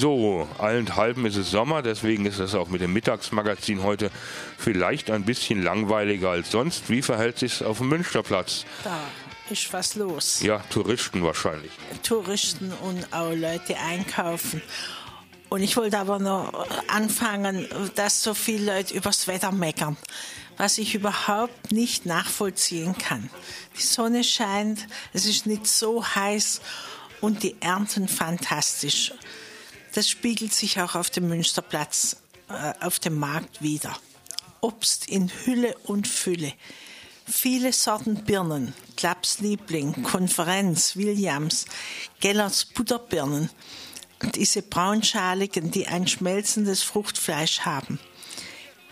So, allenthalben ist es Sommer, deswegen ist es auch mit dem Mittagsmagazin heute vielleicht ein bisschen langweiliger als sonst. Wie verhält sich es auf dem Münsterplatz? Da ist was los. Ja, Touristen wahrscheinlich. Touristen und auch Leute einkaufen. Und ich wollte aber noch anfangen, dass so viele Leute übers Wetter meckern, was ich überhaupt nicht nachvollziehen kann. Die Sonne scheint, es ist nicht so heiß und die Ernten fantastisch. Das spiegelt sich auch auf dem Münsterplatz, äh, auf dem Markt wieder. Obst in Hülle und Fülle. Viele Sorten Birnen, Klapps Liebling, Konferenz, Williams, Gellerts Butterbirnen, diese braunschaligen, die ein schmelzendes Fruchtfleisch haben.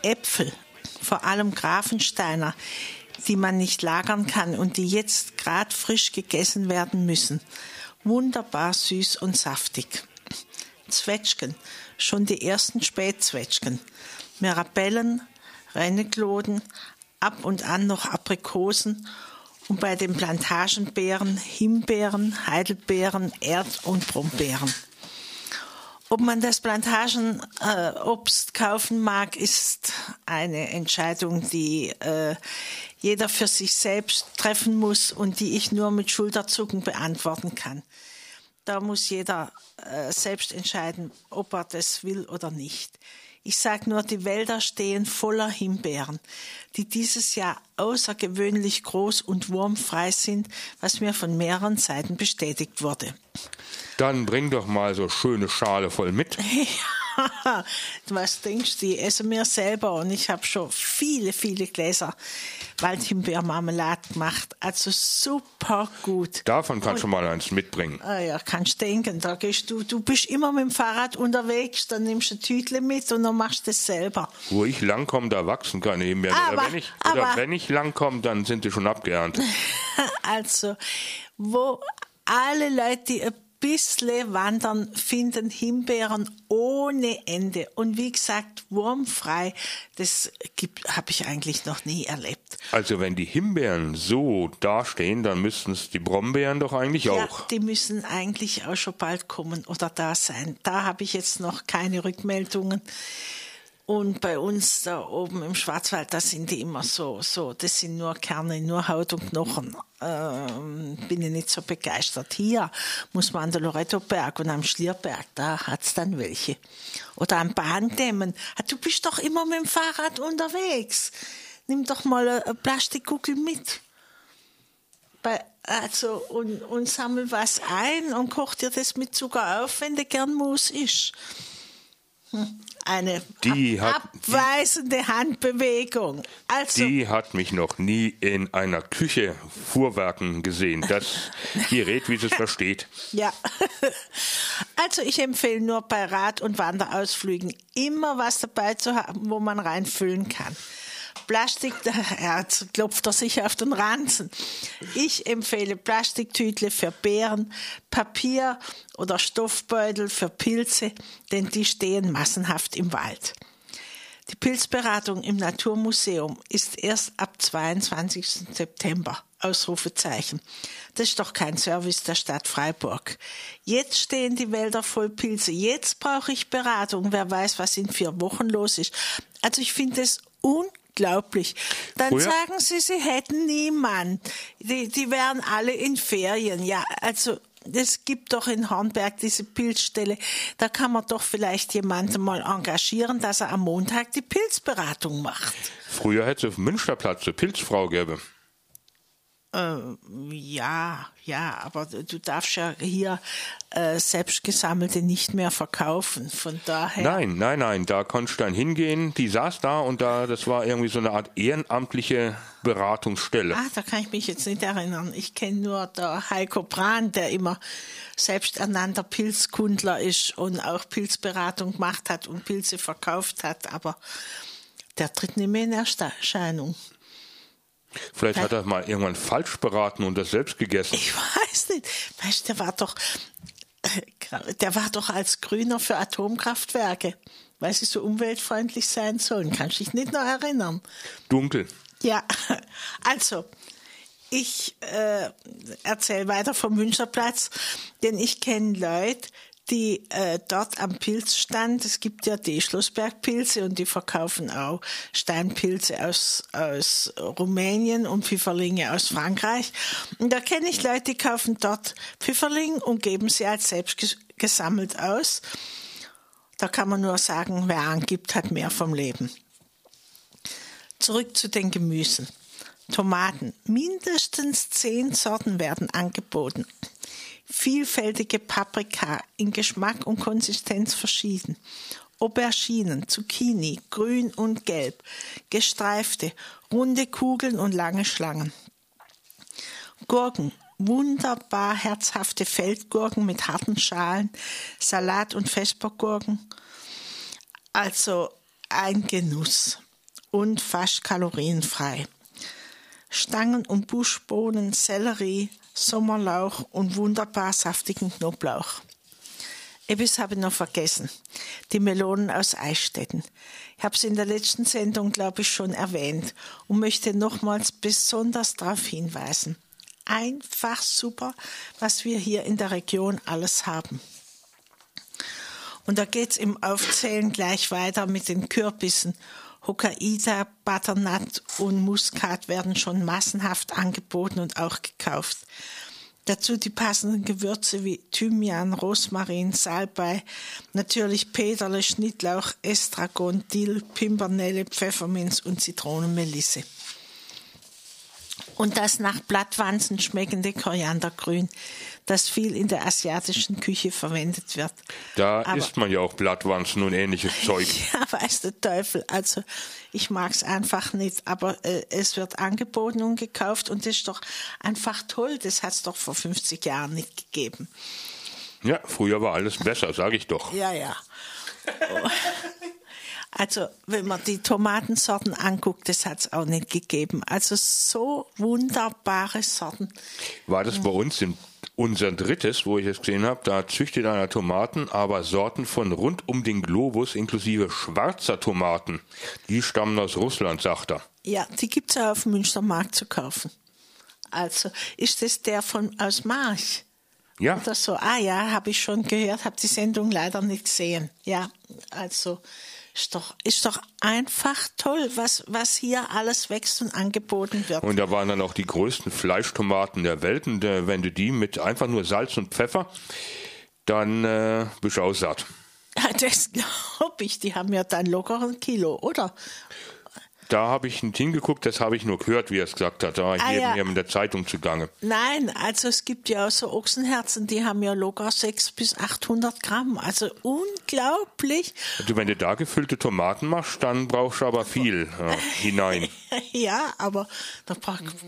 Äpfel, vor allem Grafensteiner, die man nicht lagern kann und die jetzt grad frisch gegessen werden müssen. Wunderbar süß und saftig. Zwetschgen, schon die ersten Spätzwetschgen. Mirabellen, Rennekloden, ab und an noch Aprikosen und bei den Plantagenbeeren Himbeeren, Heidelbeeren, Erd- und Brombeeren. Ob man das Plantagenobst äh, kaufen mag, ist eine Entscheidung, die äh, jeder für sich selbst treffen muss und die ich nur mit Schulterzucken beantworten kann. Da muss jeder äh, selbst entscheiden, ob er das will oder nicht. Ich sage nur, die Wälder stehen voller Himbeeren, die dieses Jahr außergewöhnlich groß und wurmfrei sind, was mir von mehreren Seiten bestätigt wurde. Dann bring doch mal so schöne Schale voll mit. was denkst du, ich esse mir selber und ich habe schon viele, viele Gläser Waldhimbeermarmelade gemacht. Also super gut. Davon kannst und, du mal eins mitbringen. Ah ja, kannst denken. Da gehst du, du bist immer mit dem Fahrrad unterwegs, dann nimmst du ein Tütle mit und dann machst du es selber. Wo ich langkomme, da wachsen keine Himbeeren. Aber, oder wenn ich, aber, oder wenn ich langkomme, dann sind die schon abgeerntet. also, wo alle Leute, die ein bisschen wandern, finden Himbeeren ohne Ende. Und wie gesagt, wurmfrei, das habe ich eigentlich noch nie erlebt. Also wenn die Himbeeren so dastehen, dann müssten es die Brombeeren doch eigentlich ja, auch. Die müssen eigentlich auch schon bald kommen oder da sein. Da habe ich jetzt noch keine Rückmeldungen. Und bei uns da oben im Schwarzwald, da sind die immer so, so, das sind nur Kerne, nur Haut und Knochen. Ähm, bin ich nicht so begeistert. Hier muss man an der Lorettoberg und am Schlierberg, da hat's dann welche. Oder am Bahndämmen. Ah, du bist doch immer mit dem Fahrrad unterwegs. Nimm doch mal eine Plastikkugel mit. Bei, also, und, und sammel was ein und koch dir das mit Zucker auf, wenn du gern Mus isst. Hm eine die hat, abweisende die, Handbewegung. Also, die hat mich noch nie in einer Küche fuhrwerken gesehen. Das Gerät, wie sie es versteht. Ja. Also ich empfehle nur bei Rad- und Wanderausflügen immer was dabei zu haben, wo man reinfüllen kann. Plastik, ja, jetzt klopft er sich auf den Ranzen. Ich empfehle Plastiktütle für Beeren, Papier oder Stoffbeutel für Pilze, denn die stehen massenhaft im Wald. Die Pilzberatung im Naturmuseum ist erst ab 22. September. Ausrufezeichen. Das ist doch kein Service der Stadt Freiburg. Jetzt stehen die Wälder voll Pilze. Jetzt brauche ich Beratung. Wer weiß, was in vier Wochen los ist. Also ich finde es unglaublich unglaublich. Dann Früher? sagen sie, sie hätten niemand. Die, die wären alle in Ferien. Ja, also es gibt doch in Hornberg diese Pilzstelle. Da kann man doch vielleicht jemanden mal engagieren, dass er am Montag die Pilzberatung macht. Früher hätte es auf Münsterplatz eine Pilzfrau gäbe. Äh, ja, ja, aber du darfst ja hier äh, selbstgesammelte nicht mehr verkaufen. Von daher. Nein, nein, nein, da konntest du dann hingehen. Die saß da und da, das war irgendwie so eine Art ehrenamtliche Beratungsstelle. Ah, da kann ich mich jetzt nicht erinnern. Ich kenne nur der Heiko Brahn, der immer selbsternannter Pilzkundler ist und auch Pilzberatung gemacht hat und Pilze verkauft hat, aber der tritt nicht mehr in Erscheinung. Vielleicht hat er mal irgendwann falsch beraten und das selbst gegessen. Ich weiß nicht. Weißt, der war doch, der war doch als Grüner für Atomkraftwerke, weil sie so umweltfreundlich sein sollen. Kannst du dich nicht noch erinnern? Dunkel. Ja, also ich äh, erzähle weiter vom Münsterplatz, denn ich kenne Leute, die äh, dort am Pilzstand, es gibt ja die Schlossbergpilze und die verkaufen auch Steinpilze aus, aus Rumänien und Pfifferlinge aus Frankreich. Und da kenne ich Leute, die kaufen dort Pfifferling und geben sie als selbst gesammelt aus. Da kann man nur sagen, wer angibt, hat mehr vom Leben. Zurück zu den Gemüsen. Tomaten. Mindestens zehn Sorten werden angeboten. Vielfältige Paprika in Geschmack und Konsistenz verschieden. Auberginen, Zucchini, grün und gelb, gestreifte, runde Kugeln und lange Schlangen. Gurken, wunderbar herzhafte Feldgurken mit harten Schalen, Salat- und Vespergurken. Also ein Genuss und fast kalorienfrei. Stangen- und Buschbohnen, Sellerie, Sommerlauch und wunderbar saftigen Knoblauch. Etwas habe ich noch vergessen. Die Melonen aus Eichstätten. Ich habe es in der letzten Sendung, glaube ich, schon erwähnt und möchte nochmals besonders darauf hinweisen. Einfach super, was wir hier in der Region alles haben. Und da geht es im Aufzählen gleich weiter mit den Kürbissen Hokkaido, Butternut und Muskat werden schon massenhaft angeboten und auch gekauft. Dazu die passenden Gewürze wie Thymian, Rosmarin, Salbei, natürlich Peterle, Schnittlauch, Estragon, Dill, Pimpernelle, Pfefferminz und Zitronenmelisse und das nach Blattwanzen schmeckende Koriandergrün, das viel in der asiatischen Küche verwendet wird. Da Aber, isst man ja auch Blattwanzen und ähnliches Zeug. Ja, weiß der Teufel. Also ich mag es einfach nicht, aber äh, es wird angeboten und gekauft und das ist doch einfach toll. Das hat es doch vor 50 Jahren nicht gegeben. Ja, früher war alles besser, sage ich doch. Ja, ja. Oh. Also, wenn man die Tomatensorten anguckt, das hat es auch nicht gegeben. Also, so wunderbare Sorten. War das bei uns in unser drittes, wo ich es gesehen habe, da züchtet einer Tomaten, aber Sorten von rund um den Globus, inklusive schwarzer Tomaten. Die stammen aus Russland, sagt er. Ja, die gibt es ja auf dem Münstermarkt zu kaufen. Also, ist das der von aus March? Ja. Oder so. Ah ja, habe ich schon gehört, habe die Sendung leider nicht gesehen. Ja, also ist doch, ist doch einfach toll, was, was hier alles wächst und angeboten wird. Und da waren dann auch die größten Fleischtomaten der Welt. Und äh, wenn du die mit einfach nur Salz und Pfeffer, dann äh, bist du auch satt. Das glaube ich. Die haben ja dann locker ein Kilo, oder? Da habe ich nicht hingeguckt, das habe ich nur gehört, wie er es gesagt hat. Da war ich ah, ja. in der Zeitung zugange. Nein, also es gibt ja auch so Ochsenherzen, die haben ja locker 600 bis 800 Gramm. Also unglaublich. Also wenn du da gefüllte Tomaten machst, dann brauchst du aber viel äh, hinein. ja, aber da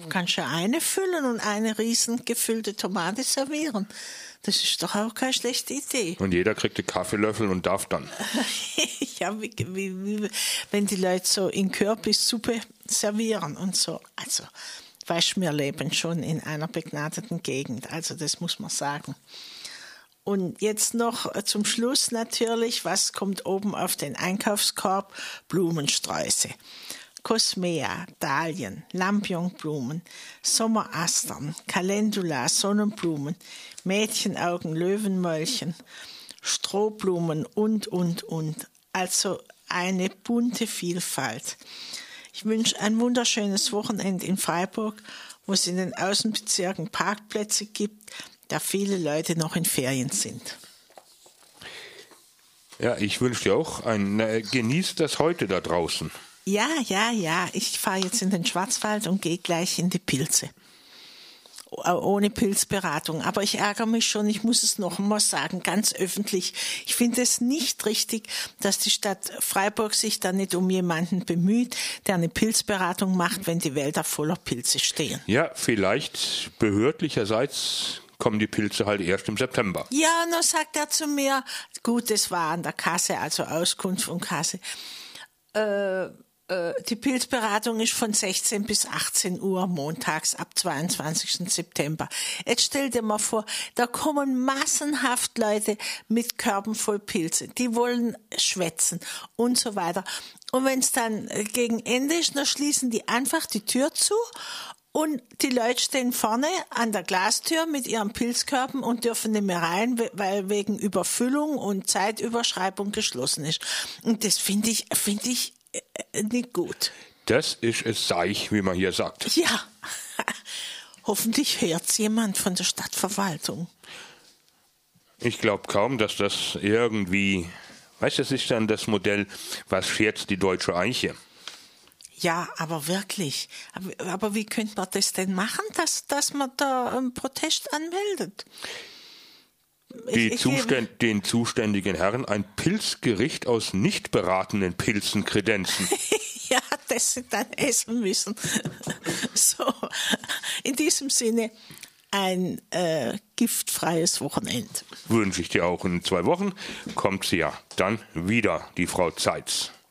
kannst du eine füllen und eine riesen gefüllte Tomate servieren. Das ist doch auch keine schlechte Idee. Und jeder kriegt einen Kaffeelöffel und darf dann. ja, wie, wie, wie, wenn die Leute so in Kürbissuppe servieren und so. Also, weißt wir leben schon in einer begnadeten Gegend. Also, das muss man sagen. Und jetzt noch zum Schluss natürlich, was kommt oben auf den Einkaufskorb? Blumensträuße. Cosmea, Dahlien, Lampionblumen, Sommerastern, Calendula, Sonnenblumen, Mädchenaugen, Löwenmäulchen, Strohblumen und, und, und. Also eine bunte Vielfalt. Ich wünsche ein wunderschönes Wochenende in Freiburg, wo es in den Außenbezirken Parkplätze gibt, da viele Leute noch in Ferien sind. Ja, ich wünsche dir auch ein, äh, genießt das heute da draußen. Ja, ja, ja. Ich fahre jetzt in den Schwarzwald und gehe gleich in die Pilze. Ohne Pilzberatung. Aber ich ärgere mich schon, ich muss es noch einmal sagen, ganz öffentlich. Ich finde es nicht richtig, dass die Stadt Freiburg sich da nicht um jemanden bemüht, der eine Pilzberatung macht, wenn die Wälder voller Pilze stehen. Ja, vielleicht behördlicherseits kommen die Pilze halt erst im September. Ja, dann sagt er zu mir, gut, das war an der Kasse, also Auskunft von Kasse. Äh, äh, die Pilzberatung ist von 16 bis 18 Uhr montags ab 22. September. Jetzt stell dir mal vor, da kommen massenhaft Leute mit Körben voll Pilze. Die wollen schwätzen und so weiter. Und wenn es dann gegen Ende ist, dann schließen die einfach die Tür zu Und die Leute stehen vorne an der Glastür mit ihren Pilzkörben und dürfen nicht mehr rein, weil wegen Überfüllung und Zeitüberschreibung geschlossen ist. Und das finde ich, finde ich äh, nicht gut. Das ist es Seich, wie man hier sagt. Ja. Hoffentlich hört's jemand von der Stadtverwaltung. Ich glaube kaum, dass das irgendwie. Weißt du, das ist dann das Modell, was scherzt die deutsche Eiche? Ja, aber wirklich. Aber, aber wie könnte man das denn machen, dass, dass man da einen Protest anmeldet? Die Zuständ, den zuständigen Herren ein Pilzgericht aus nicht beratenen Pilzen kredenzen. ja, das sie dann essen müssen. so, in diesem Sinne ein äh, giftfreies Wochenende. Wünsche ich dir auch in zwei Wochen. Kommt sie ja dann wieder, die Frau Zeitz.